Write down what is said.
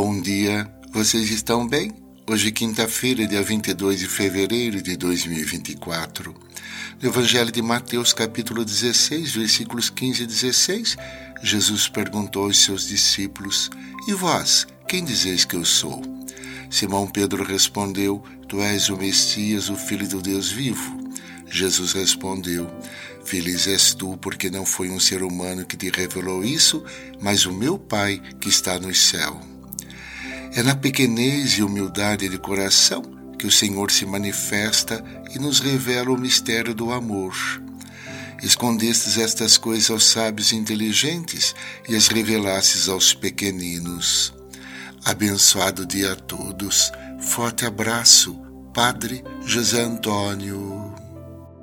Bom dia, vocês estão bem? Hoje, quinta-feira, dia 22 de fevereiro de 2024. No Evangelho de Mateus, capítulo 16, versículos 15 e 16, Jesus perguntou aos seus discípulos: E vós, quem dizeis que eu sou? Simão Pedro respondeu: Tu és o Messias, o Filho do Deus vivo. Jesus respondeu: Feliz és tu, porque não foi um ser humano que te revelou isso, mas o meu Pai que está no céu. É na pequenez e humildade de coração que o Senhor se manifesta e nos revela o mistério do amor. Escondestes estas coisas aos sábios inteligentes e as revelastes aos pequeninos. Abençoado dia a todos. Forte abraço, Padre José Antônio.